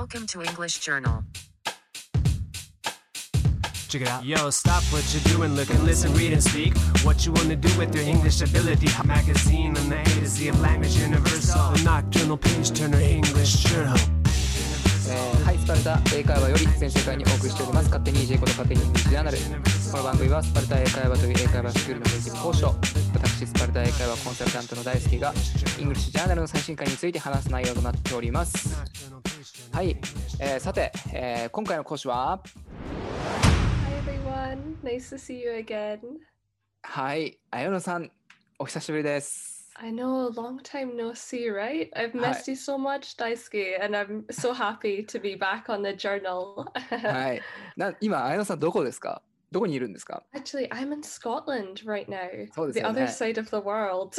Welcome to English Journal. Check it out. Yo, stop what you're doing, look and listen, read and speak. What you wanna do with your English ability. A magazine on the A to Z of language universal. A nocturnal page turner English journal. えーはい、スパルタ英会話より全世界にお送りしております勝手に EJ こと勝手にイングリッシュジャーナルこの番組はスパルタ英会話という英会話スクールのネイティブ講師と私スパルタ英会話コンサルタントの大輔がイングリッシュジャーナルの最新回について話す内容となっておりますはい、えーさて、えー今回の講師は Hi everyone, nice to see you again. はい綾野さんお久しぶりです I know, long time no see, right? I've missed you so much, Daisuke, and I'm so happy to be back on the journal. はいな今綾野さんどこですかどこにいるんですか Actually, I'm in Scotland right now, そうです the よね other side of the world.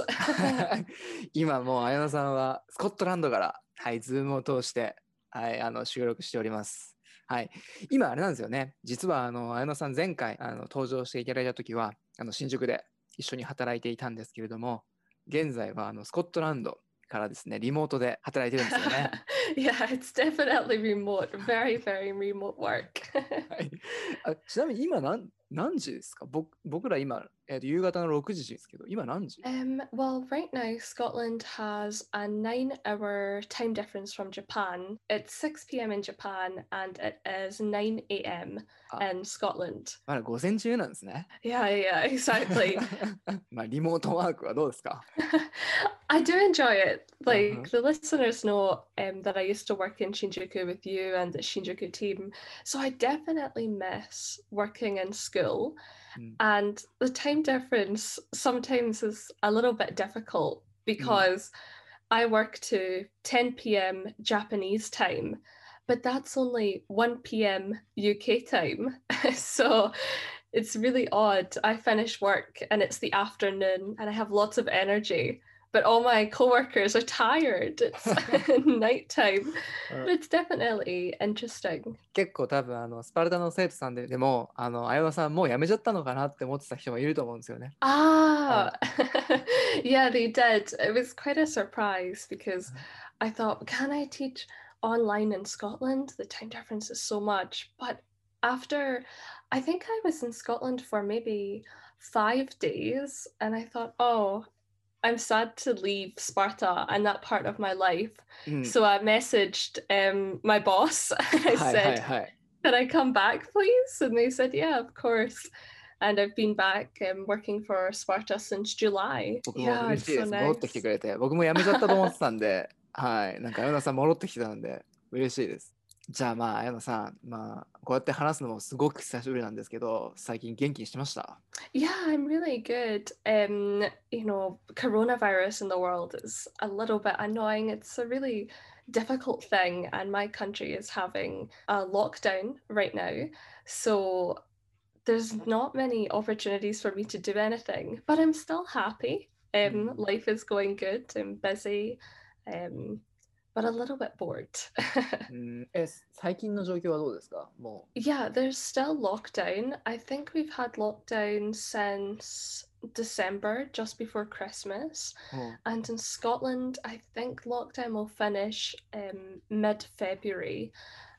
今もう綾野さんはスコットランドから、はい、ズームを通して、はい、あの収録しております。はい、今あれなんですよね。実はあの綾野さん前回あの登場していただいた時はあの新宿で一緒に働いていたんですけれども、現在はあのスコットランドからですねリモートで働いてるんですよね。yeah, it's definitely remote, very, very remote work. はい、あちなみに今何何時ですか僕僕ら今、えーと夕方の6時ですけど今何時 Um, well, right now, Scotland has a nine hour time difference from Japan. It's 6 pm in Japan and it is 9 am Ah. in Scotland. まだ午前中なんですね。 Yeah, yeah, exactly. まあリモートワークはどうですか I do enjoy it. Like Uh-huh. the listeners know um, that I used to work in Shinjuku with you and the Shinjuku team. So I definitely miss working in school. Mm. And the time difference sometimes is a little bit difficult because I work to 10 p.m. Japanese time, but that's only 1 p.m. UK time. so it's really odd. I finish work and it's the afternoon and I have lots of energy But all my coworkers are tired. It's nighttime. Uh. But it's definitely interesting. 結構多分あのスパルタの生徒さんででもあの綾野さんもう辞めちゃったのかなって思ってた人もいると思うんですよね。 Ah, yeah, they did. It was quite a surprise because I thought, can I teach online in Scotland? The time difference is so much. But after, I think I was in Scotland for maybe five days, and I thought, oh, I'm sad to leave Sparta and that part of my life. うん、 So I messaged um, my boss. I はいはい said, はい。 can I come back, please? And they said, yeah, of course. And I've been back um, working for Sparta since July. 僕も Yeah, 嬉 it's しいで so す。戻ってきて nice. くれて。僕も辞めちゃったと思ってたんで、はい。なんか綾野さん戻ってきてたんで、嬉しいです。 じゃあまあ綾野さん、まあこうやって話すのもすごく久しぶりなんですけど、最近元気にしてました Yeah, I'm really good. Um, you know, coronavirus in the world is a little bit annoying. It's a really difficult thing, and my country is having a lockdown right now. So there's not many opportunities for me to do anything, but I'm still happy. Um, Mm. life is going good. I'm busy, um, but a little bit bored. Mm, eh, yeah, there's still lockdown. I think we've had lockdown since December, just before Christmas. Oh. And in Scotland, I think lockdown will finish um, mid February.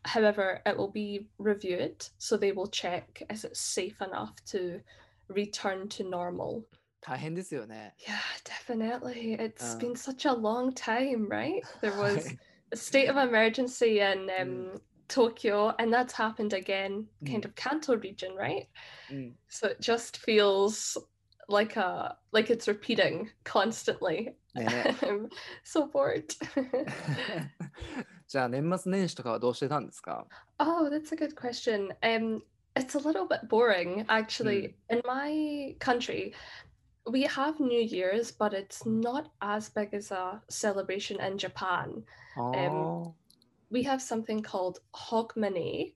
However, it will be reviewed, so they will check is it safe enough to return to normal. 大変ですよね。 Yeah, definitely. It's Uh. been such a long time, right? There was はい a state of emergency in um, Mm. Tokyo, and that's happened again, kind Mm. of Kanto region, right? うん、 So it just feels like a like it's repeating constantly. ね I'm so bored. じゃあ年末年始とかはどうしてたんですか oh, that's a good question. Um, it's a little bit boring, actually. In my country, we have New Year's, but it's not as big as a celebration in Japan. あー we have something called Hogmanay,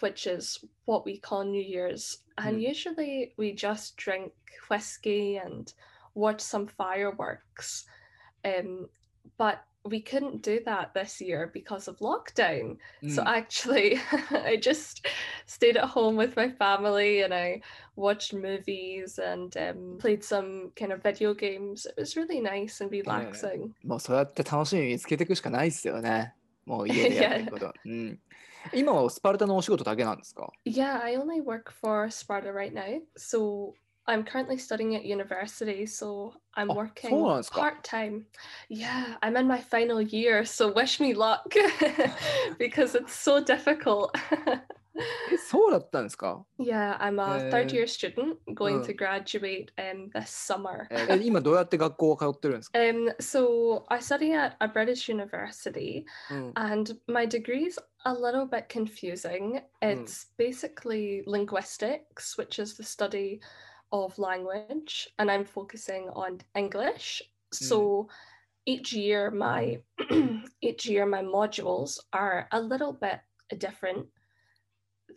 which is what we call New Year's. And Hmm. usually we just drink whiskey and watch some fireworks. Um, but we couldn't do that this year because of lockdown. うん So actually, I just stayed at home with my family and I watched movies and um, played some kind of video games. It was really nice and relaxing. もうそうやって楽しみ見つけていくしかないですよね。 もう家でやってること。うん。今はスパルタのお仕事だけなんですか Yeah, I only work for Sparta right now. So I'm currently studying at university, so I'm Oh, working そうなんですか。 part time. Yeah, I'm in my final year, so wish me luck because it's so difficult. え、そうだったんですか yeah, I'm a third Uh, year student going uh. to graduate um, this summer. え今どうやって学校を通ってるんですか、 Um, so I study at a British university, うん、 and my degree's a little bit confusing. Mm. It's basically linguistics, which is the study of language, and I'm focusing on English. Hmm. So each year my each year my modules are a little bit different.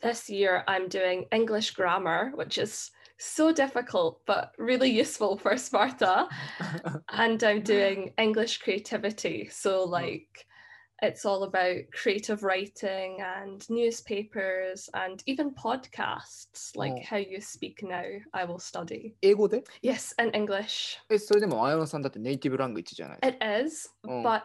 This year I'm doing English grammar, which is so difficult but really useful for Sparta and I'm doing English creativity. So, like, it's all about creative writing and newspapers and even podcasts, like Oh. how you speak now. I will study. 英語で Yes, in English. え、それでも綾野さんだってネイティブラングイッチじゃない It is, Oh. but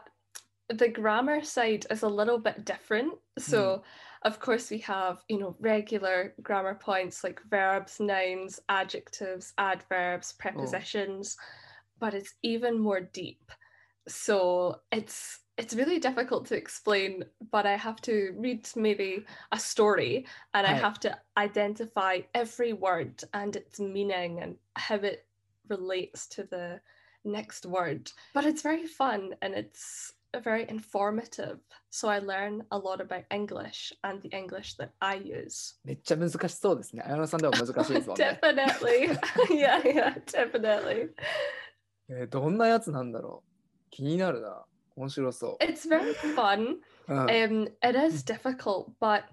the grammar side is a little bit different. So, of course, we have, you know, regular grammar points like verbs, nouns, adjectives, adverbs, prepositions, but it's even more deep. So, it's it's really difficult to explain, but I have to read maybe a story and I Right. have to identify every word and its meaning and how it relates to the next word. But it's very fun and it's very informative. So I learn a lot about English and the English that I use. めっちゃ難しそうですね。綾野さんでも難しいですもんね。 definitely. yeah, yeah, definitely. えーどんなやつなんだろう 気になるな。面白そ It's very fun. う。うん、 Um, it is difficult, but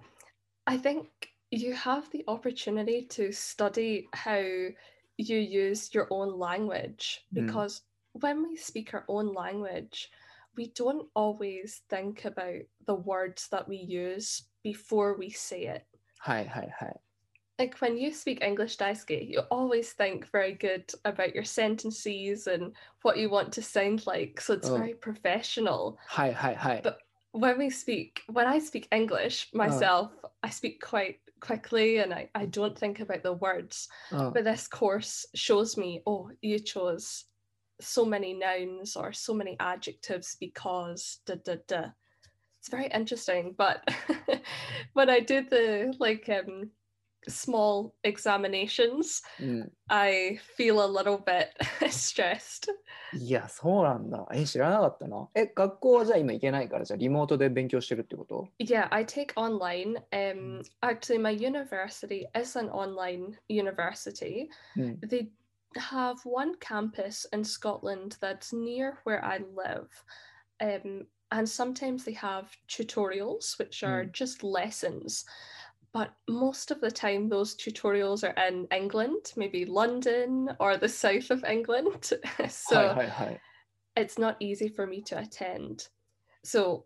I think you have the opportunity to study how you use your own language Mm. because when we speak our own language, we don't always think about the words that we use before we say it. はいはいはい。 like when you speak English Daisuke, you always think very good about your sentences and what you want to sound like. So it's oh. very professional. Hi, hi, hi. But when we speak, when I speak English oh. myself, oh. I speak quite quickly and I, I don't think about the words. Oh. But this course shows me, oh, you chose so many nouns or so many adjectives because da da da. It's very interesting. But when I did the like um small examinations うん、 i feel a little bit stressed いや、そうなんだ。え、知らなかったな。え、学校はじゃあ今行けないから、じゃあリモートで勉強してるってこと Yeah, I take online. Um, actually, my university is an online university. うん。 They have one campus in Scotland that's near where I live. Um, and sometimes they have tutorials, which are Mm. just lessons. But most of the time, those tutorials are in England, maybe London or the south of England. はい so はいはい。 it's not easy for me to attend. So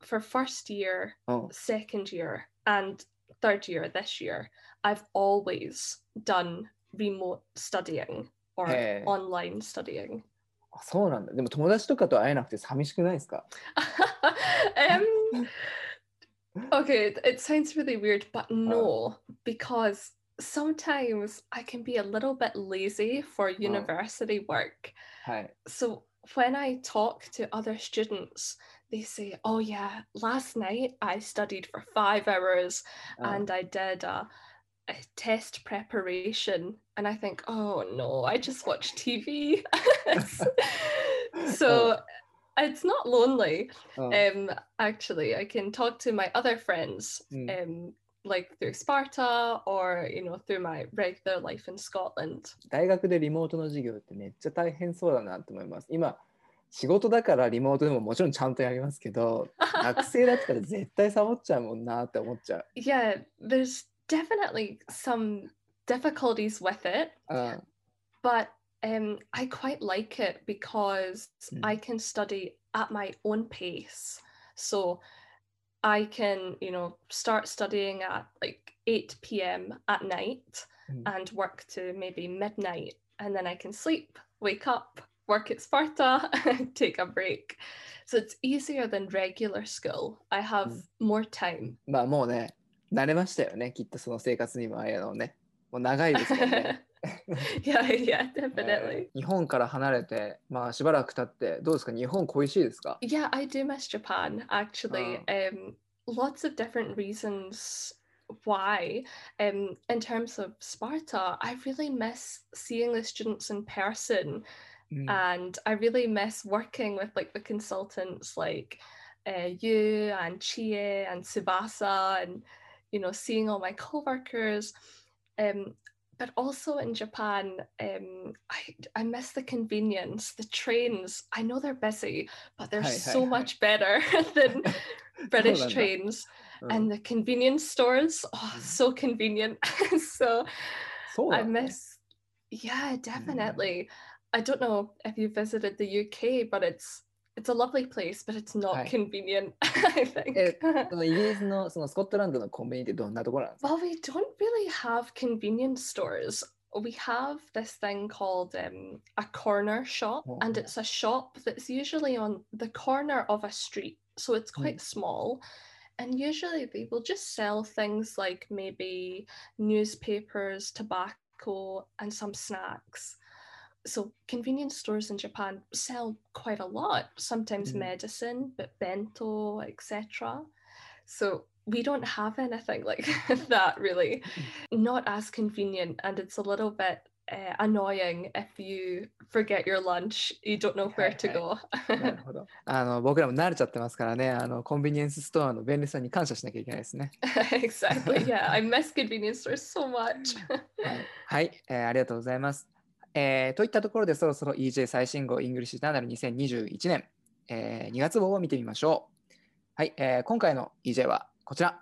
for first year, うん。 second year, and third year this year, I've always done remote studying or Hey. online studying. あそうなんだ。でも友達とかと会えなくて寂しくないですか um, okay, it sounds really weird, but uh. no, because sometimes I can be a little bit lazy for uh-huh. university work. So when I talk to other students, they say, Oh, yeah, last night I studied for five hours uh. and I did a, a test preparation. And I think, Oh, no, I just watch TV. so it's not lonely. うん Um, actually, I can talk to my other friends, Mm. um, like through Sparta or you know through my regular life in Scotland. 大学でリモートの授業ってめっちゃ大変そうだなと思います。今、仕事だからリモートでももちろんちゃんとやりますけど、学生だったら絶対サボっちゃうもんなって思っちゃう。 yeah, there's definitely some difficulties with it, うん。 but um, I quite like it because Mm. I can study at my own pace. So I can, you know, start studying at like 8 p.m. at night Mm. and work to maybe midnight, and then I can sleep, wake up, work at Sparta, take a break. So it's easier than regular school. I have more time. まあもうね、慣れましたよね、きっとその生活にもあやのね。もう長いですもんね。 yeah, yeah, definitely. 日本から離れて、まあしばらく経って、どうですか日本恋しいですか Yeah, I do miss Japan, actually. Oh. Um, lots of different reasons why. Um, in terms of Sparta, I really miss seeing the students in person. Mm. And I really miss working with like the consultants like uh, you and Chie and Tsubasa and, you know, seeing all my coworkers. Um, but also in Japan, um, I, I miss the convenience, the trains. I know they're busy, but they're hi, so hi, much hi. better than British trains. Oh. And the convenience stores, oh, so convenient. so, I miss, yeah, definitely. Mm. I don't know if you visited the UK, but it's it's a lovely place, but it's not Hi. convenient. I think. えそのイギリスのそのスコットランドのコンビニってどんなところなんですか Well, we don't really have convenience stores. We have this thing called um, a corner shop, Oh, and yeah. it's a shop that's usually on the corner of a street. So it's quite small. And usually they will just sell things like maybe newspapers, tobacco, and some snacks. So convenience stores in Japan sell quite a lot, sometimes Mhm. medicine, but bento, etc. So we don't have anything like that really. Not as convenient, and it's a little bit uh, annoying if you forget your lunch, you don't know where to go. なるほど。あの僕らも慣れちゃってますからね、あのコンビニエンスストアの便利さに感謝しなきゃいけないですね。 exactly. Yeah, I miss convenience stores so much. はい、はいえーありがとうございます。 えーといったところでそろそろ EJ 最新号イングリッシュジャーナル2021年、えー2月号を見てみましょう。はい、えー今回の EJ はこちら。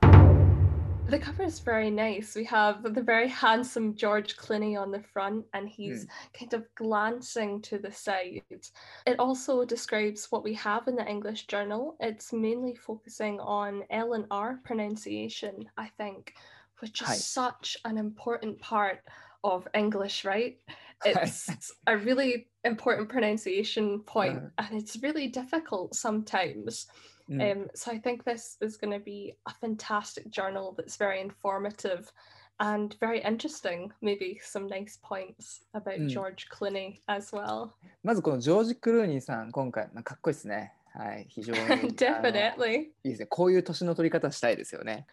The cover is very nice. We have the very handsome George Clooney on the front, and he's kind of glancing to the side. It also describes what we have in the English journal. It's mainly focusing on L and R pronunciation, I think, which is Hi. such an important part of English, right? Hi. It's a really important pronunciation point, Uh-huh. and it's really difficult sometimes. うん Um, so I think this is going to be a fantastic journal that's very informative and very interesting. Maybe some nice points about Mm. George Clooney as well. まずこのジョージ・クルーニーさん、今回、まあ、かっこいいですね。はい、非常に。あの Definitely. いいですね。こういう年の取り方したいですよね。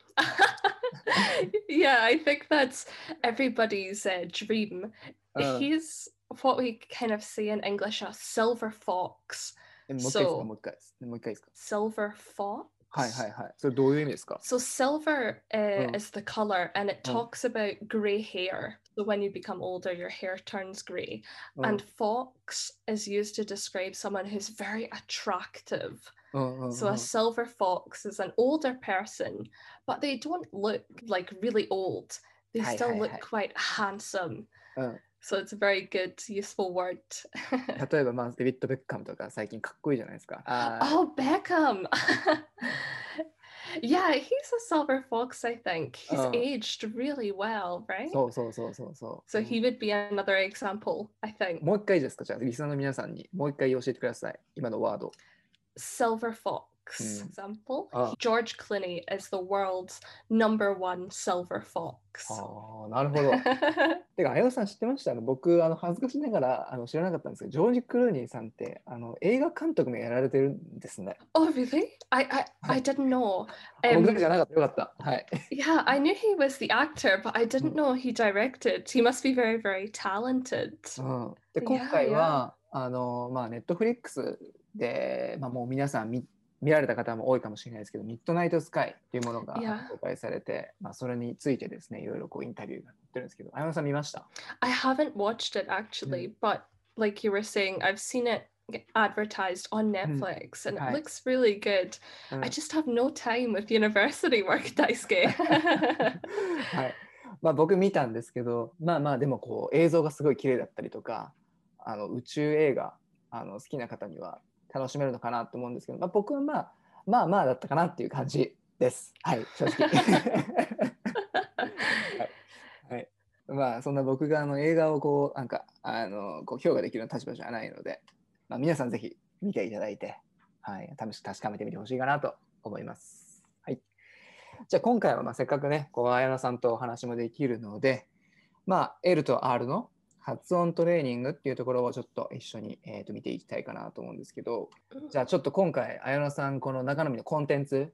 yeah, I think that's everybody's uh, dream. Uh. He's what we kind of say in English a silver fox. えもう一回いいですかそうもう一回です。もう一回いいですか Silver fox? はいはいはい。それどういう意味ですか So silver uh, Mm. is the color, and it Mm. talks about grey hair. So when you become older, your hair turns grey. うん And fox is used to describe someone who's very attractive. うんうんうん So a silver fox is an older person, but they don't look like really old. They Hi, still hi, look hi. quite handsome. うん、 So it's a very good, useful word. 例えば、まあ、デビッド・ベッカムとか最近かっこいいじゃないですか。Uh, oh, Beckham! yeah, he's a silver fox, I think. He's uh, aged really well, right? そうそうそうそうそう。So he would be another example, I think. もう一回ですかじゃあ、リスナーの皆さんにもう一回教えてください。今のワード。Silver fox. Mm. example. Oh. George Clooney is the world's number one silver fox. ああ、なるほど。てか、綾野さん知ってましたあの僕、あの恥ずかしながらあの知らなかったんですけど、ジョージ・クルーニーさんってあの映画監督もやられてるんですね。 oh, really? I I, I didn't know. 僕だ Um, けじゃなかった。よかった。はい。 yeah, I knew he was the actor, but I didn't Mm. know he directed. He must be very, very talented. うん、で、 Yeah, 今回は、あの、まあ、ネットフリックスで、まあ、もう皆さん見 見られた方も多いかもしれないですけど、ミッドナイトスカイっていうものが.公開されて、まあ、それについてですね、いろいろこうインタビューが載ってるんですけど、綾野さん見ました I haven't watched it actually, but like you were saying, I've seen it advertised on Netflix and it looks really good. うん I just have no time with university work, Daisuke. はい。まあ僕見たんですけど、まあまあでもこう映像がすごい綺麗だったりとか、あの宇宙映画あの好きな方には楽しめるのかなと思うんですけど、まあ、僕はまあまあまあだったかなっていう感じです。はい、正直。はい、はい。まあそんな僕があの映画をこうなんかあのこう評価できる立場じゃないので、まあ、皆さんぜひ見ていただいて、はい、試し確かめてみてほしいかなと思います。はい。じゃあ今回はまあせっかくね、こう、綾菜さんとお話もできるので、まあ、L と R の発音トレーニングっていうところをちょっと一緒に、えー、と見ていきたいかなと思うんですけど、じゃあちょっと今回、綾菜さん、この中身のコンテンツ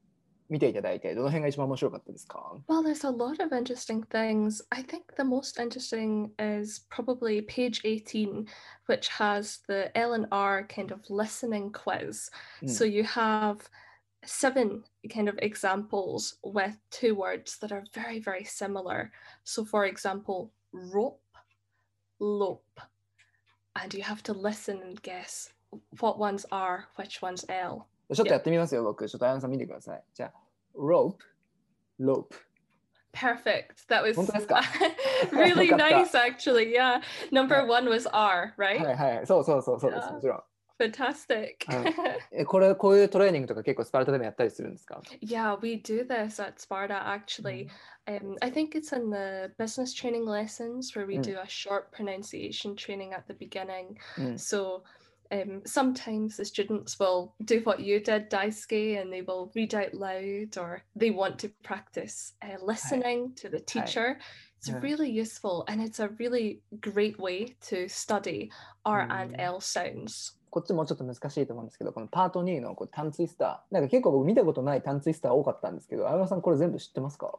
見ていただいて、どの辺が一番面白かったですか Well, there's a lot of interesting things. I think the most interesting is probably page 18, which has the L and R kind of listening quiz. So you have seven kind of examples with two words that are very, very similar. So, for example, rope, lope. And you have to listen and guess what ones are, which one's L. ちょっとやってみますよ、僕。ちょっと綾菜さん見てください。じゃあ、rope, rope. Perfect. That was 本当ですか really よかった nice, actually. Yeah. Number はい one was R, はい right? はい。そうそうそうそうです。あーもちろん。 Fantastic. はいえ、これ、こういうトレーニングとか結構スパルタでもやったりするんですか yeah, we do this at Sparta actually. Um, I think it's in the business training lessons where we Mm. do a short pronunciation training at the beginning. うん。 So um, sometimes the students will do what you did, Daisuke, and they will read out loud or they want to practice uh, listening to the teacher. It's Yeah. really useful and it's a really great way to study R and Mm. L sounds. こっちもちょっと難しいと思うんですけど、このパート2のこうタンツイスター。なんか結構僕見たことないタンツイスター多かったんですけど、綾菜さんこれ全部知ってますか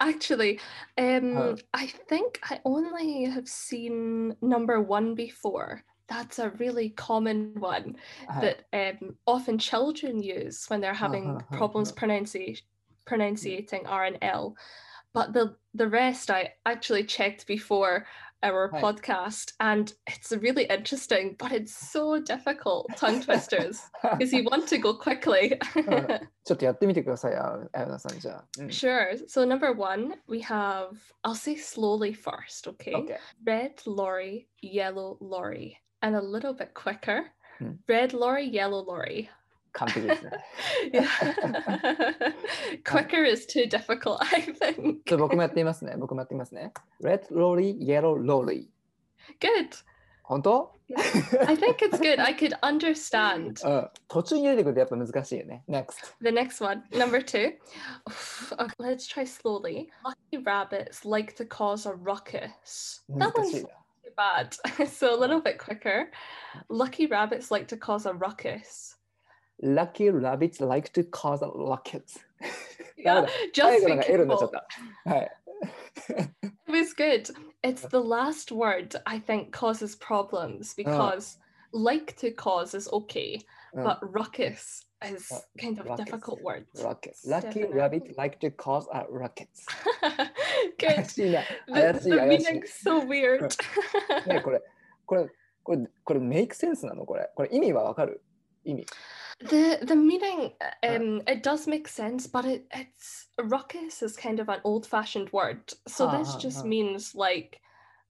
Actually, um, Oh. I think I only have seen number one before. That's a really common one はい。that um, often children use when they're having problems pronunci- pronunciating R and L. But the the rest I actually checked before our Right. podcast, and it's really interesting, but it's so difficult tongue twisters because you want to go quickly. ちょっとやってみてください、あ綾菜さんじゃあ。うん Sure. So number one, we have I'll say slowly first, okay? OK。 Red lorry, yellow lorry, and a little bit quicker. Hmm. Red lorry, yellow lorry. 完璧ですね。 Yeah. quicker is too difficult, I think. ちょっと僕もやってみますね。僕もやってみますね。Red lorry, yellow lorry。 Good. 本当 I think it's good. I could understand. うん。途中に出てくるとやっぱ難しいよね。Next。 The next one, number two. Okay, let's try slowly. Lucky rabbits like to cause a ruckus. That 難し one's い too な。 bad. so a little bit quicker. Lucky rabbits like to cause a ruckus. Lucky rabbits like to cause a rocket. Yeah, ダメだ just 最後 be のが L になっちゃっ careful. た。はい。 It was good. It's the last word I think causes problems because like to cause is okay, うん but ruckus is Uh, kind of ruckus. difficult word. rockets. Lucky Definitely. rabbit like to cause a rocket. good. 怪しいな。 The, 怪し the い怪しい。 meaning's so weird. ねこれ、これ、これ、これメイクセンスなのこれ。これ意味はわかる意味。 The the meaning Uh. um it does make sense, but it it's ruckus is kind of an old-fashioned word. So Ah, this ah, just ah. means like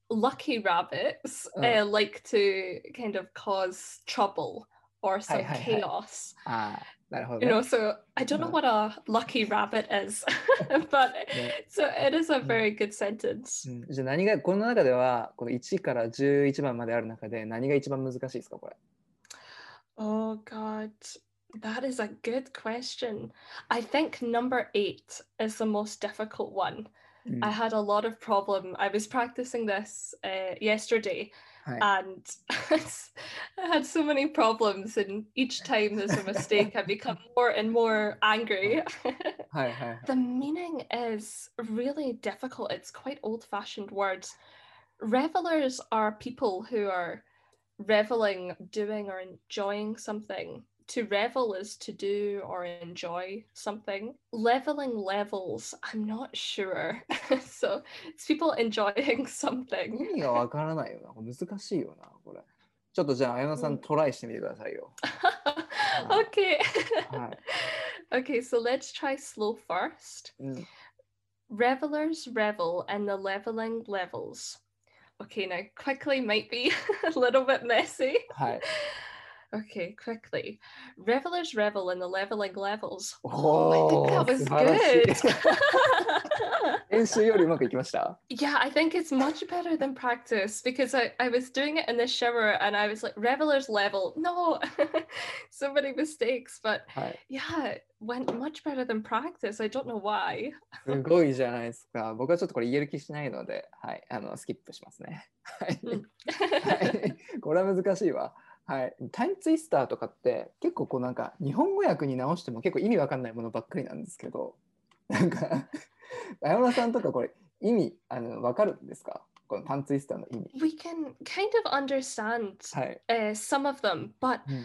lucky rabbits Uh. uh, like to kind of cause trouble or some hi, hi. chaos. ああ、なるほど You ね。 know, so I don't know Uh. what a lucky rabbit is, but Yeah. so it is a Mm. very good sentence. うんじゃあ何が、この中では、この1から11番まである中で何が一番難しいですかこれ。 Oh, God. That is a good question. I think number eight is the most difficult one. Mm. I had a lot of problem. I was practicing this uh, yesterday, Hi. and I had so many problems. And each time there's a mistake, I become more and more angry. Hi, hi, the meaning is really difficult. It's quite old-fashioned words. Revelers are people who are reveling, doing or enjoying something. To revel is to do or enjoy something. Leveling levels, I'm not sure. so it's people enjoying something. 意味がわからないよな。これ難しいよな、これ。ちょっとじゃあ、綾野さうんんトライしてみてくださいよ。 okay. はい。 okay, so let's try slow first. うん、 Revelers revel in the leveling levels. Okay, now quickly might be a little bit messy. はい。Okay, quickly. Revelers revel in the leveling levels. お I ー think that was 素晴らしい good. 練習よりうまくいきました yeah, I think it's much better than practice because I, I was doing it in the shower and I was like, revelers level. No, so many mistakes, but はい。 yeah, it went much better than practice. I don't know why. すごいじゃないですか。僕はちょっとこれ言える気しないので、はい。あの、スキップしますね。はい。はいこれは難しいわ。 はい。タイムツイスターとかって結構こうなんか日本語訳に直しても結構意味わかんないものばっかりなんですけど、なんか、綾村さんとかこれ意味あのわかるんですかこのタイムツイスターの意味。we can kind of understand はい。uh, some of them, but Mm.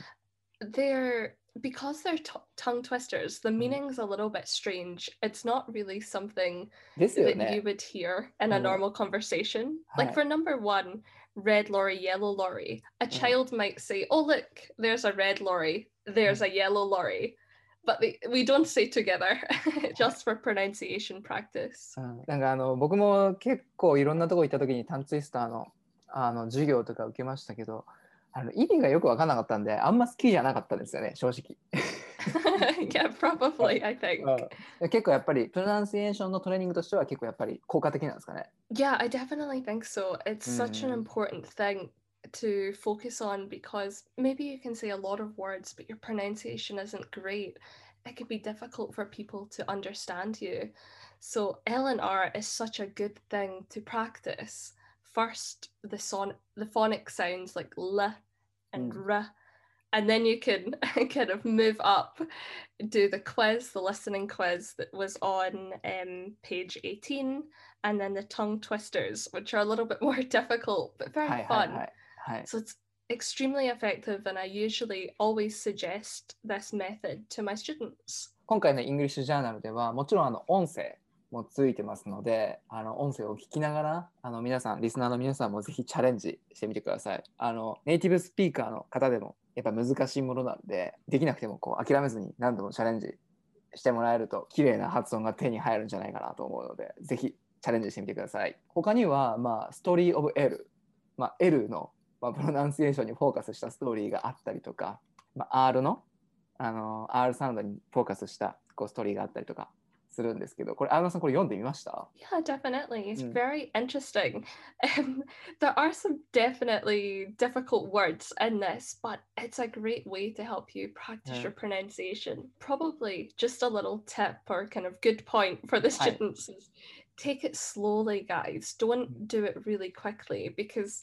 they're because they're tongue twisters. The Mm. meaning's a little bit strange. It's not really something that you ね。would hear in a Mm. normal conversation. Like for number one, red lorry, yellow lorry. A Mm. child might say, "Oh look, there's a red lorry. There's a yellow lorry," but they, we don't say together, just for pronunciation practice. うんなんかあの僕も結構いろんなとこ行った時にタンツイスターのあの授業とか受けましたけどあの意味がよく分からなかったんであんま好きじゃなかったんですよね正直。 yeah, probably. I think. うん結構やっぱりプロナンシエーションのトレーニングとしては結構やっぱり効果的なんですかね。 Yeah, I definitely think so. It's such an Mm. important thing to focus on because maybe you can say a lot of words, but your pronunciation isn't great. It could be difficult for people to understand you. So L and R is such a good thing to practice. First, the son the phonic sounds like L and Mm. R. And then you can kind of move up, do the quiz, the listening quiz that was on um, page 18, and then the tongue twisters, which are a little bit more difficult but very はいはい fun. はい。はい、 So it's extremely effective, and I usually always suggest this method to my students. 今回のイングリッシュジャーナルではもちろんあの音声もついてますのであの音声を聞きながらあの皆さんリスナーの皆さんもぜひチャレンジしてみてくださいあのネイティブスピーカーの方でも やっぱ難しいものなのでできなくてもこう諦めずに何度もチャレンジしてもらえると綺麗な発音が手に入るんじゃないかなと思うのでぜひチャレンジしてみてください。他にはまあストーリーオブ L ま L のまあプロナンシエーションにフォーカスしたストーリーがあったりとか、まあ、R のあの R サウンドにフォーカスしたこうストーリーがあったりとかするんですけどこれアーナさんこれ読んでみました Yeah, definitely. It's Mm. very interesting. Um, there are some definitely difficult words in this, but it's a great way to help you practice Yeah. your pronunciation. Probably just a little tip or kind of good point for the Hi. students is take it slowly, guys. Don't Mm. do it really quickly because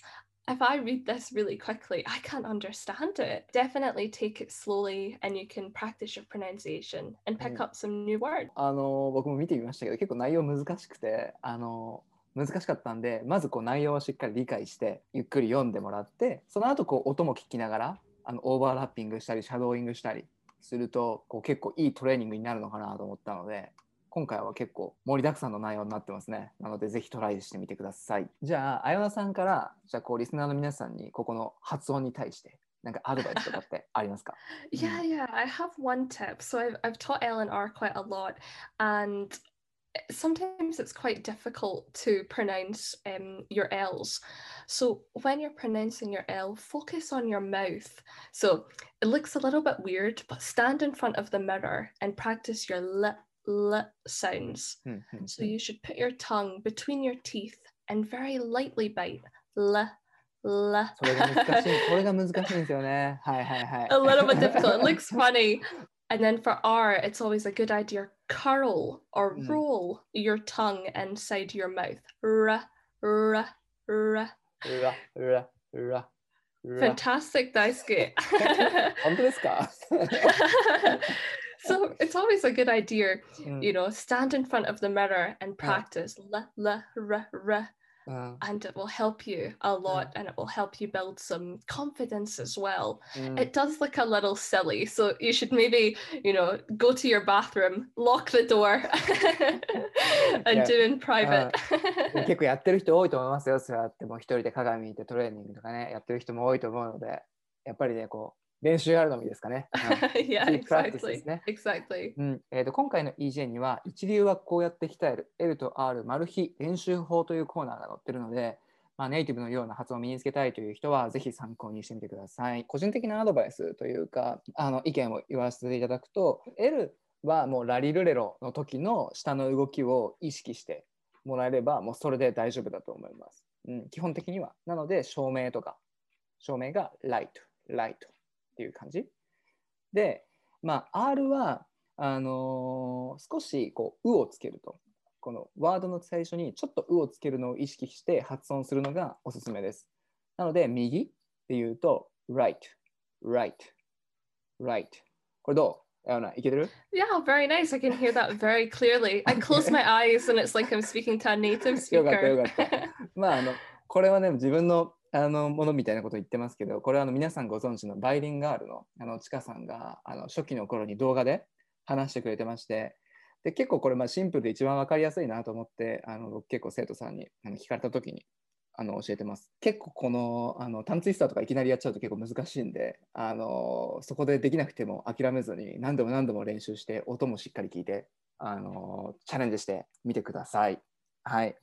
あの、僕も見てみましたけど、結構内容難しくて、あの、難しかったんで、まずこう内容をしっかり理解して、ゆっくり読んでもらって、その後こう音も聞きながら、あの、オーバーラッピングしたり、シャドーイングしたりすると、こう結構いいトレーニングになるのかなと思ったので、今回は結構盛りだくさんの内容になってますねなのでぜひトライしてみてくださいじゃああやなさんからじゃあこうリスナーの皆さんにここの発音に対してなんかアドバイスとかってありますか Yeah, yeah. I have one tip. So I've I've taught L and R quite a lot, and sometimes it's quite difficult to pronounce um, your L's. So when you're pronouncing your L, focus on your mouth. So it looks a little bit weird, but stand in front of the mirror and practice your l l sounds. うんうんうん So you should put your tongue between your teeth and very lightly bite l l. それが難しいこれが難しいんですよねはいはいはい a little bit difficult. It looks funny. And then for R, it's always a good idea curl or Mm. roll your tongue inside your mouth. R, r, r. うわうわうわうわ Fantastic, Daisuke. 本当ですか so it's always a good idea, うん you know, stand in front of the mirror and Yeah. practice l, l, r, r, うん and it will help you a lot and it will help you build some confidence as well. うん It does look a little silly, so you should maybe, you know, go to your bathroom, lock the door, and Yeah. do in private. でも結構やってる人多いと思いますよ。そうやってもう一人で鏡見てトレーニングとかね、やってる人も多いと思うので、やっぱりね、こう、 練習あるのみですかね。yeah, exactly. ですね。Exactly. うんえー、と今回の EJ には一流はこうやって鍛える L と R マル秘練習法というコーナーが載ってるのでまあ、ネイティブのような発音を身につけたいという人は、ぜひ参考にしてみてください。個人的なアドバイスというか、あの意見を言わせていただくと、L はもうラリルレロの時の下の動きを意識してもらえれば、もうそれで大丈夫だと思います。うん、基本的には。なので、照明とか、照明がライト、ライトっていう感じ。で、まあ、R は、あのー少しこう、うをつけると。このワードの最初にちょっと「う」をつけるのを意識して発音するのがおすすめです。なので、右って言うと、right, right, right。これどういけてる Yeah, very nice. I can hear that very clearly. I close my eyes and it's like I'm speaking to a native よかったよ speaker. かった。まあ、あの、これはね、自分のあのものみたいなこと言ってますけど、これはあの皆さんご存知のバイリンガールのあのちかさんがあの初期の頃に動画で話してくれてまして、で結構これまあシンプルで一番わかりやすいなと思って、あの僕結構生徒さんにあの聞かれた時にあの教えてます。結構このあのタンツイスターとかいきなりやっちゃうと結構難しいんで、あのそこでできなくても諦めずに何度も何度も練習して音もしっかり聞いて、あのチャレンジしてみてください。はい。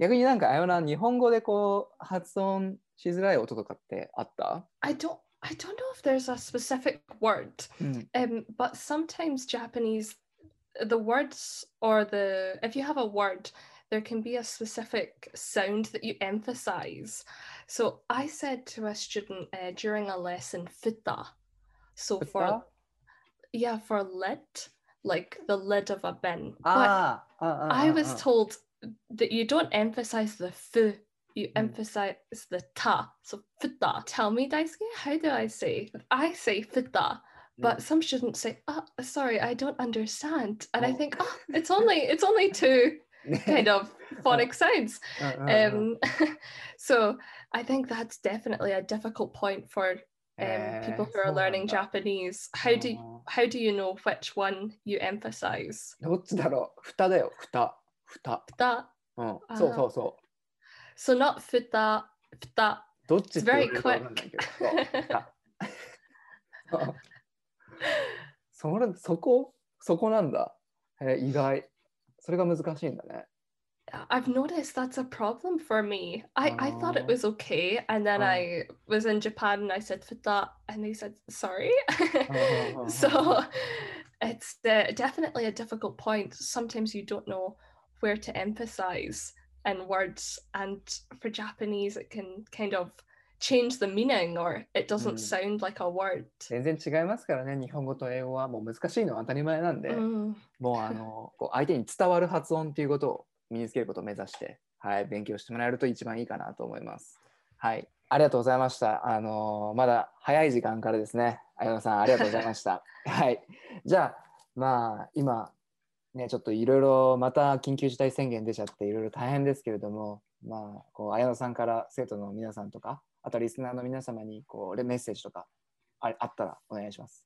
逆になんかあやな日本語でこう発音しづらい音とかってあった I don't I don't know if there's a specific word. うん。 Um, but sometimes Japanese, the words or the if you have a word, there can be a specific sound that you emphasize. So I said to a student uh, during a lesson, "fita." So for yeah, for lid, like the lid of a bin. But ああ、ああ、ああ I was told that you don't emphasize the f, you Mm. emphasize the ta. So fita. Tell me, Daisuke, how do I say? I say fita, but some students say, "Oh, sorry, I don't understand," and I Oh. think, "Oh, it's only it's only two kind of phonic sounds." うんうんうん Um, so I think that's definitely a difficult point for へ um, ー people who そう are なん learning だ Japanese. How do あ how do you know which one you emphasize? ーどっちだろう蓋だよ、蓋。蓋。 That うん。そうそうそう。 so not futa futa. どっちって言われ It's very るかわかんないけど。そう蓋そうそれそこそこなんだ。え意外。それが難しいんだね。 I've noticed that's a problem for me. I, I thought it Oh. was okay, and then Oh. I was in Japan and I said futa, and they said sorry. oh, oh, so oh. it's uh, definitely a difficult point. Sometimes you don't know where to emphasize In words, and for Japanese, it can kind of change the meaning or it doesn't Mm. sound like a word. 全然違いますからね、日本語と英語はもう難しいのは当たり前なんで、Mm. もうあのこう相手に伝わる発音っていうことを身につけることを目指して、はい、勉強してもらえると一番いいかなと思います。はい、ありがとうございました。あのまだ早い時間からですね、さんありがとうございました。はい、じゃあまあ今ねちょっといろいろまた緊急事態宣言出ちゃっていろいろ大変ですけれども、まあこう綾野さんから生徒の皆さんとか、あとリスナーの皆様にこうメッセージとかああったらお願いします。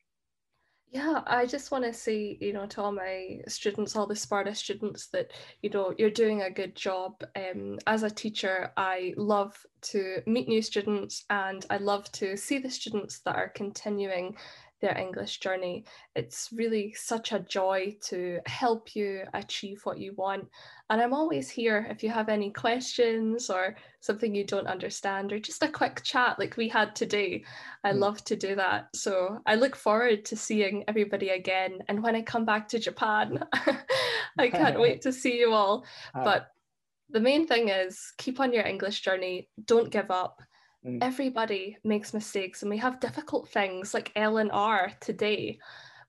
Yeah, I just want to say, you know, to all my students, all the Sparta students, that, you know, you're doing a good job. Um, as a teacher, I love to meet new students and I love to see the students that are continuing their English journey. It's really such a joy to help you achieve what you want. And I'm always here if you have any questions or something you don't understand or just a quick chat like we had today. I Mm. love to do that. So I look forward to seeing everybody again. And when I come back to Japan, I can't wait to see you all. はい But the main thing is keep on your English journey, don't give up. Mm. Everybody makes mistakes and we have difficult things like L and R today.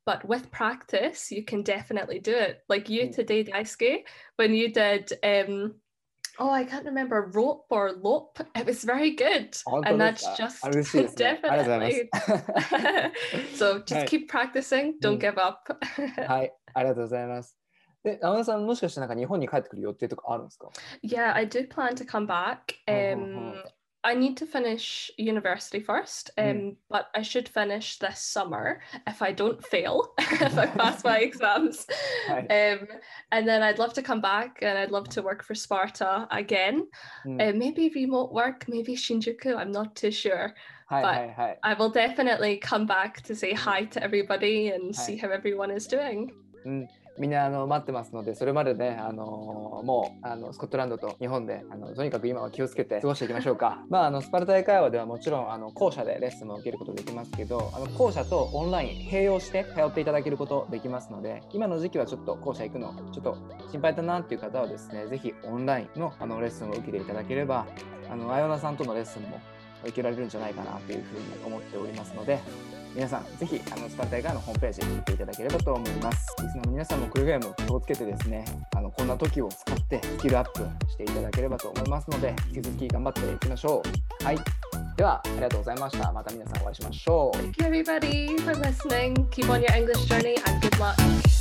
But with practice, you can definitely do it. Like you Mm. today, Daisuke, when you did um oh I can't remember rope or lope. It was very good. 本当 And です that's か just あ嬉しいですね。ありがとうござい definitely ます。 so just はい keep practicing, don't Mm. give up. はい、ありがとうございます。で、直江さん、もしかしてなんか日本に帰ってくる予定とかあるんですか yeah, I do plan to come back. Oh, oh, Um, I need to finish university first, hmm. um, mm. but I should finish this summer if I don't fail, if I pass my exams. Right. Um, and then I'd love to come back and I'd love to work for Sparta again. Mm. Maybe remote work, maybe Shinjuku, I'm not too sure. Hi, but hi, hi. I will definitely come back to say hi to everybody and see how everyone is doing. Mm. みんなあの待ってますので、それまでね、あのもうあのスコットランドと日本であのとにかく今は気をつけて過ごしていきましょうか。まあ、あのスパルタ英会話ではもちろんあの校舎でレッスンも受けることできますけど、あの校舎とオンライン併用して通っていただけることできますので、今の時期はちょっと校舎行くのちょっと心配だなっていう方はですね、ぜひオンラインのあのレッスンを受けていただければ、あのあやなさんとのレッスンも受けられるんじゃないかなというふうに思っておりますので、皆さん、ぜひ、あの、スパンタイガーのホームページ見ていただければと思います。リスナーの皆さんもくれぐれも気をつけてですね、あの、こんな時を使ってスキルアップしていただければと思いますので、引き続き頑張っていきましょう。はい。では、ありがとうございました。また皆さんお会いしましょう。Thank you, everybody, for listening. Keep on your English journey and good luck.